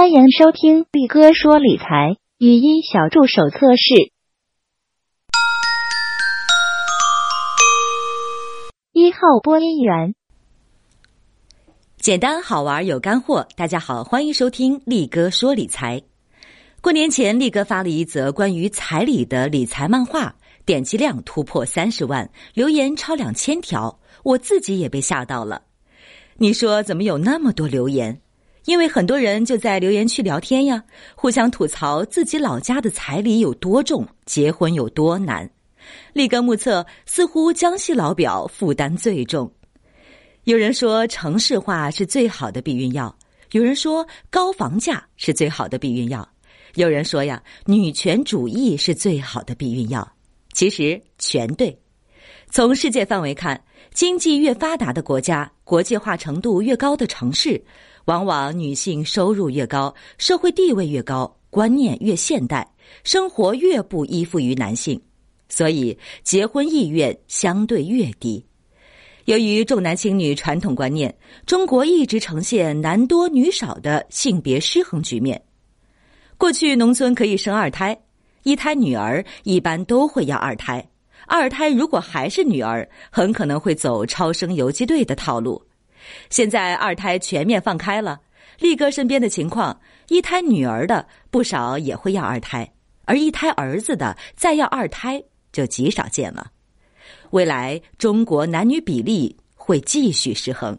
欢迎收听力哥说理财语音小助手测试。一号播音员，简单好玩有干货。大家好，欢迎收听力哥说理财。过年前，力哥发了一则关于彩礼的理财漫画，点击量突破三十万，留言超两千条，我自己也被吓到了。你说怎么有那么多留言？因为很多人就在留言区聊天呀，互相吐槽自己老家的彩礼有多重，结婚有多难。立根目测，似乎江西老表负担最重。有人说城市化是最好的避孕药，有人说高房价是最好的避孕药，有人说呀，女权主义是最好的避孕药。其实全对。从世界范围看，经济越发达的国家，国际化程度越高的城市。往往女性收入越高，社会地位越高，观念越现代，生活越不依附于男性，所以结婚意愿相对越低。由于重男轻女传统观念，中国一直呈现男多女少的性别失衡局面。过去农村可以生二胎，一胎女儿一般都会要二胎，二胎如果还是女儿，很可能会走超生游击队的套路。现在二胎全面放开了，力哥身边的情况，一胎女儿的不少也会要二胎，而一胎儿子的再要二胎就极少见了。未来中国男女比例会继续失衡，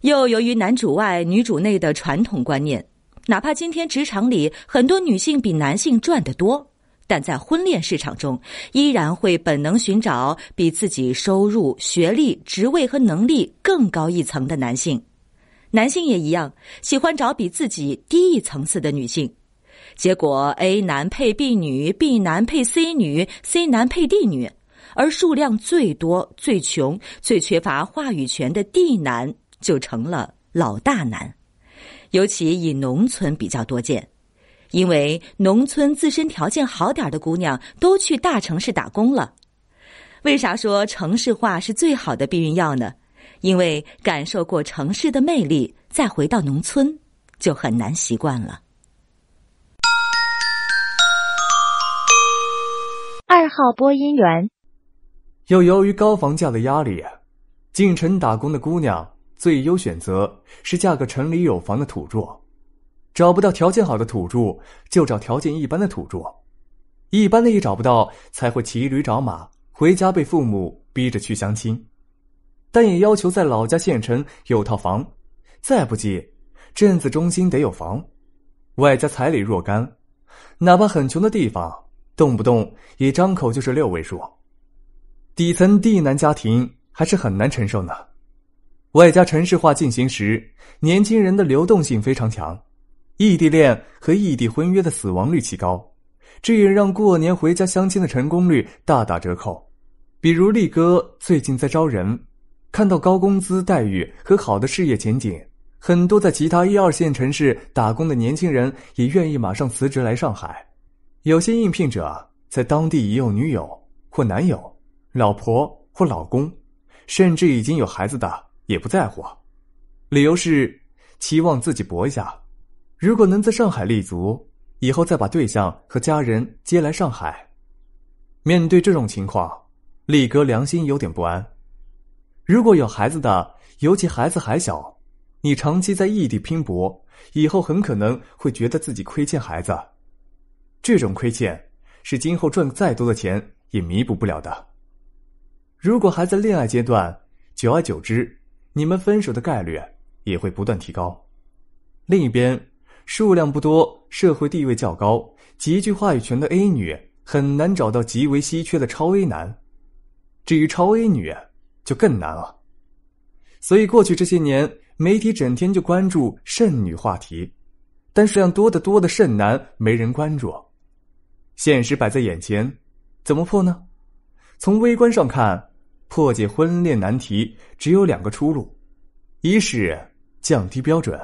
又由于男主外女主内的传统观念，哪怕今天职场里很多女性比男性赚得多。但在婚恋市场中，依然会本能寻找比自己收入、学历、职位和能力更高一层的男性。男性也一样，喜欢找比自己低一层次的女性。结果，A 男配 B 女，B 男配 C 女，C 男配 D 女，而数量最多、最穷、最缺乏话语权的 D 男就成了老大难，尤其以农村比较多见。因为农村自身条件好点的姑娘都去大城市打工了，为啥说城市化是最好的避孕药呢？因为感受过城市的魅力，再回到农村就很难习惯了。二号播音员，又由于高房价的压力，进城打工的姑娘最优选择是嫁个城里有房的土著。找不到条件好的土著，就找条件一般的土著，一般的也找不到，才会骑驴找马，回家被父母逼着去相亲，但也要求在老家县城有套房，再不济，镇子中心得有房，外加彩礼若干，哪怕很穷的地方，动不动也张口就是六位数，底层地难家庭还是很难承受呢。外加城市化进行时，年轻人的流动性非常强。异地恋和异地婚约的死亡率极高，这也让过年回家相亲的成功率大打折扣。比如力哥最近在招人，看到高工资待遇和好的事业前景，很多在其他一二线城市打工的年轻人也愿意马上辞职来上海。有些应聘者在当地已有女友或男友、老婆或老公，甚至已经有孩子的也不在乎，理由是期望自己搏一下。如果能在上海立足，以后再把对象和家人接来上海。面对这种情况，力哥良心有点不安。如果有孩子的，尤其孩子还小，你长期在异地拼搏，以后很可能会觉得自己亏欠孩子。这种亏欠是今后赚再多的钱也弥补不了的。如果还在恋爱阶段，久而久之，你们分手的概率也会不断提高。另一边。数量不多、社会地位较高、极具话语权的 A 女很难找到极为稀缺的超 A 男，至于超 A 女就更难了。所以过去这些年，媒体整天就关注剩女话题，但数量多得多的剩男没人关注。现实摆在眼前，怎么破呢？从微观上看，破解婚恋难题只有两个出路：一是降低标准。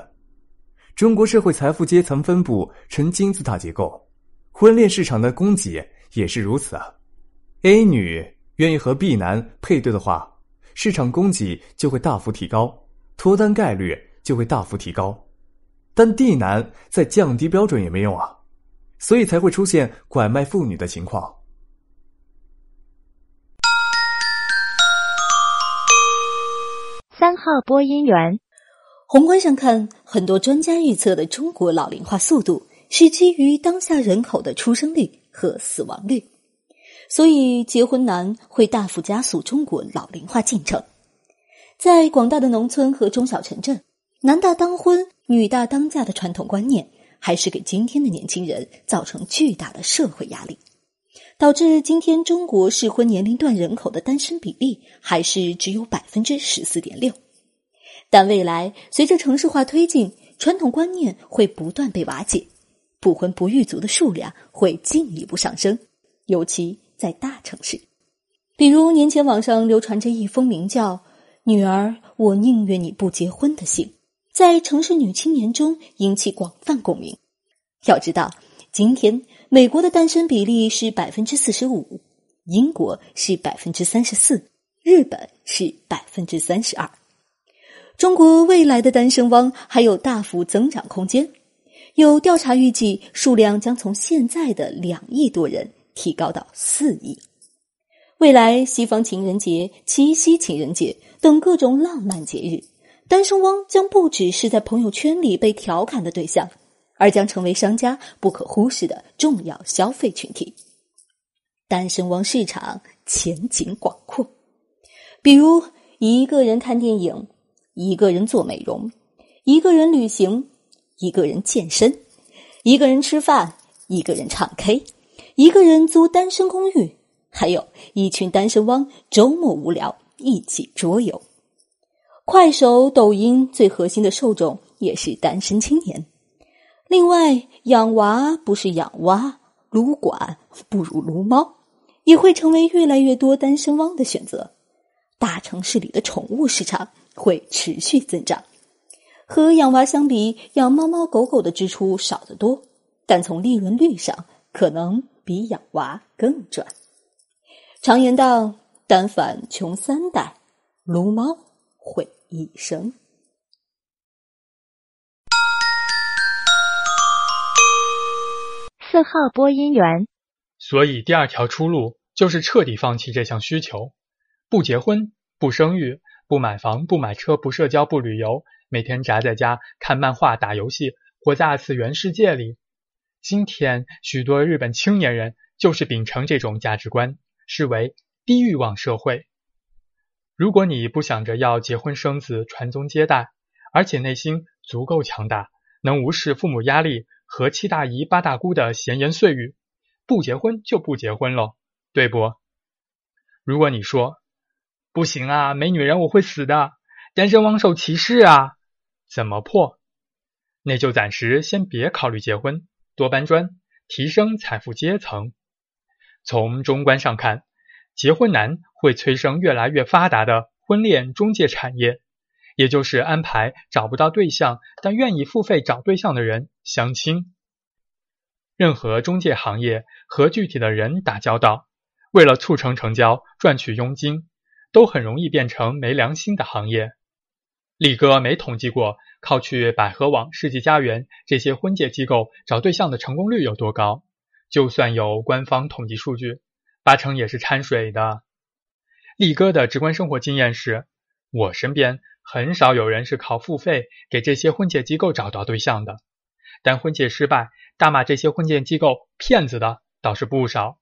中国社会财富阶层分布呈金字塔结构，婚恋市场的供给也是如此啊。A 女愿意和 B 男配对的话，市场供给就会大幅提高，脱单概率就会大幅提高。但 D 男再降低标准也没用啊，所以才会出现拐卖妇女的情况。三号播音员，宏观上看，很多专家预测的中国老龄化速度是基于当下人口的出生率和死亡率，所以结婚难会大幅加速中国老龄化进程。在广大的农村和中小城镇，男大当婚、女大当嫁的传统观念，还是给今天的年轻人造成巨大的社会压力。导致今天中国适婚年龄段人口的单身比例还是只有百分之十四点六，但未来随着城市化推进，传统观念会不断被瓦解，不婚不育族的数量会进一步上升，尤其在大城市。比如年前网上流传着一封名叫“女儿，我宁愿你不结婚”的信，在城市女青年中引起广泛共鸣。要知道，今天。美国的单身比例是百分之四十五，英国是百分之三十四，日本是百分之三十二。中国未来的单身汪还有大幅增长空间，有调查预计数量将从现在的两亿多人提高到四亿。未来西方情人节、七夕情人节等各种浪漫节日，单身汪将不只是在朋友圈里被调侃的对象。而将成为商家不可忽视的重要消费群体。单身汪市场前景广阔，比如一个人看电影，一个人做美容，一个人旅行，一个人健身，一个人吃饭，一个人唱 K，一个人租单身公寓，还有一群单身汪周末无聊一起桌游。快手、抖音最核心的受众也是单身青年。另外，养娃不是养蛙，撸管不如撸猫，也会成为越来越多单身汪的选择。大城市里的宠物市场会持续增长。和养娃相比，养猫猫狗狗的支出少得多，但从利润率上，可能比养娃更赚。常言道：“单反穷三代，撸猫毁一生。”四号播音员，所以第二条出路就是彻底放弃这项需求，不结婚、不生育、不买房、不买车、不社交、不旅游，每天宅在家看漫画、打游戏，活在二次元世界里。今天许多日本青年人就是秉承这种价值观，视为低欲望社会。如果你不想着要结婚生子、传宗接代，而且内心足够强大，能无视父母压力。和七大姨八大姑的闲言碎语，不结婚就不结婚喽，对不？如果你说不行啊，没女人我会死的，单身汪受歧视啊，怎么破？那就暂时先别考虑结婚，多搬砖，提升财富阶层。从中观上看，结婚难会催生越来越发达的婚恋中介产业。也就是安排找不到对象但愿意付费找对象的人相亲。任何中介行业和具体的人打交道，为了促成成交赚取佣金，都很容易变成没良心的行业。李哥没统计过靠去百合网、世纪佳缘这些婚介机构找对象的成功率有多高，就算有官方统计数据，八成也是掺水的。力哥的直观生活经验是，我身边。很少有人是靠付费给这些婚介机构找到对象的，但婚介失败，大骂这些婚介机构骗子的倒是不少。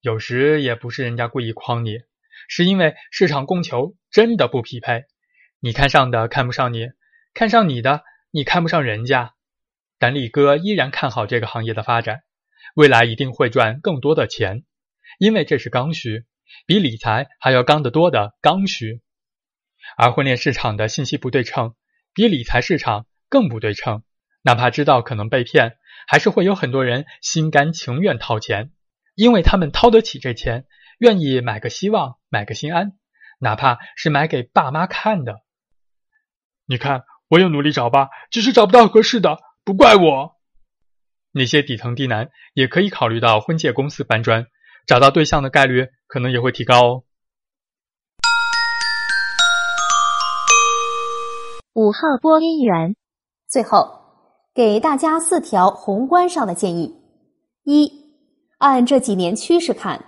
有时也不是人家故意诓你，是因为市场供求真的不匹配，你看上的看不上你，看上你的你看不上人家。但力哥依然看好这个行业的发展，未来一定会赚更多的钱，因为这是刚需，比理财还要刚得多的刚需。而婚恋市场的信息不对称，比理财市场更不对称。哪怕知道可能被骗，还是会有很多人心甘情愿掏钱，因为他们掏得起这钱，愿意买个希望，买个心安，哪怕是买给爸妈看的。你看，我有努力找吧，只是找不到合适的，不怪我。那些底层低男也可以考虑到婚介公司搬砖，找到对象的概率可能也会提高哦。五号播音员，最后，给大家四条宏观上的建议：一，按这几年趋势看，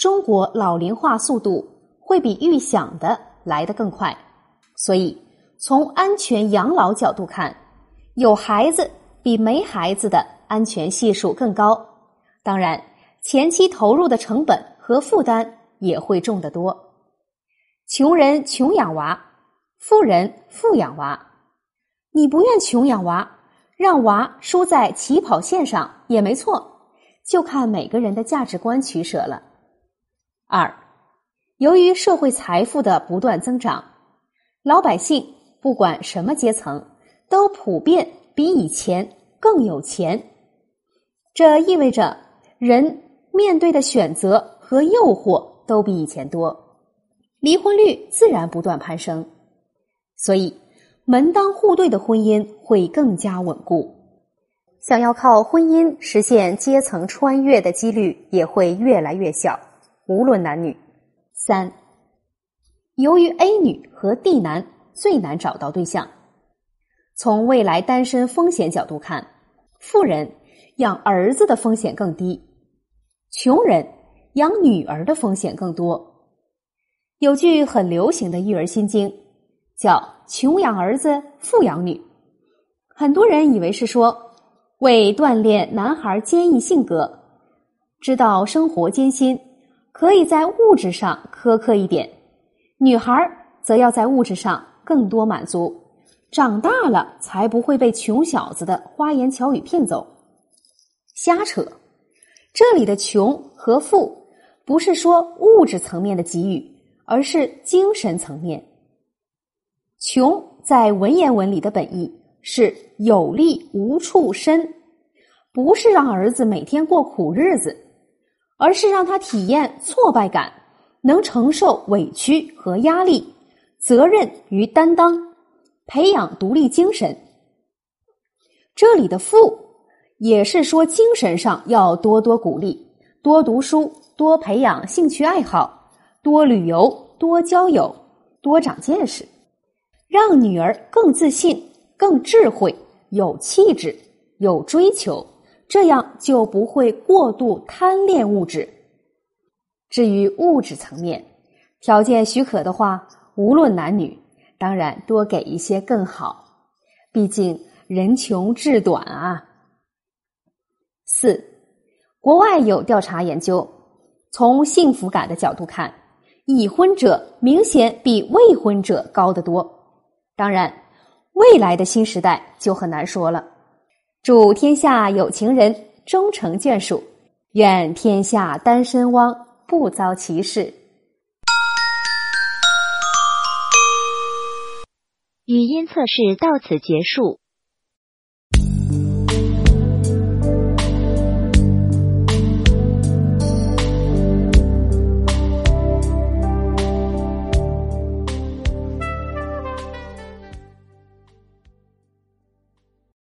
中国老龄化速度会比预想的来得更快，所以从安全养老角度看，有孩子比没孩子的安全系数更高。当然，前期投入的成本和负担也会重得多。穷人穷养娃，富人富养娃。你不愿穷养娃，让娃输在起跑线上也没错，就看每个人的价值观取舍了。二，由于社会财富的不断增长，老百姓不管什么阶层，都普遍比以前更有钱。这意味着人面对的选择和诱惑都比以前多，离婚率自然不断攀升。所以。门当户对的婚姻会更加稳固，想要靠婚姻实现阶层穿越的几率也会越来越小，无论男女。三，由于 A 女和 D 男最难找到对象，从未来单身风险角度看，富人养儿子的风险更低，穷人养女儿的风险更多。有句很流行的育儿心经。叫穷养儿子，富养女。很多人以为是说为锻炼男孩坚毅性格，知道生活艰辛，可以在物质上苛刻一点；女孩则要在物质上更多满足，长大了才不会被穷小子的花言巧语骗走。瞎扯！这里的穷和富，不是说物质层面的给予，而是精神层面。穷在文言文里的本意是有力无处伸，不是让儿子每天过苦日子，而是让他体验挫败感，能承受委屈和压力，责任与担当，培养独立精神。这里的富也是说精神上要多多鼓励，多读书，多培养兴趣爱好，多旅游，多交友，多长见识。让女儿更自信、更智慧、有气质、有追求，这样就不会过度贪恋物质。至于物质层面，条件许可的话，无论男女，当然多给一些更好。毕竟人穷志短啊。四，国外有调查研究，从幸福感的角度看，已婚者明显比未婚者高得多。当然，未来的新时代就很难说了。祝天下有情人终成眷属，愿天下单身汪不遭歧视。语音测试到此结束。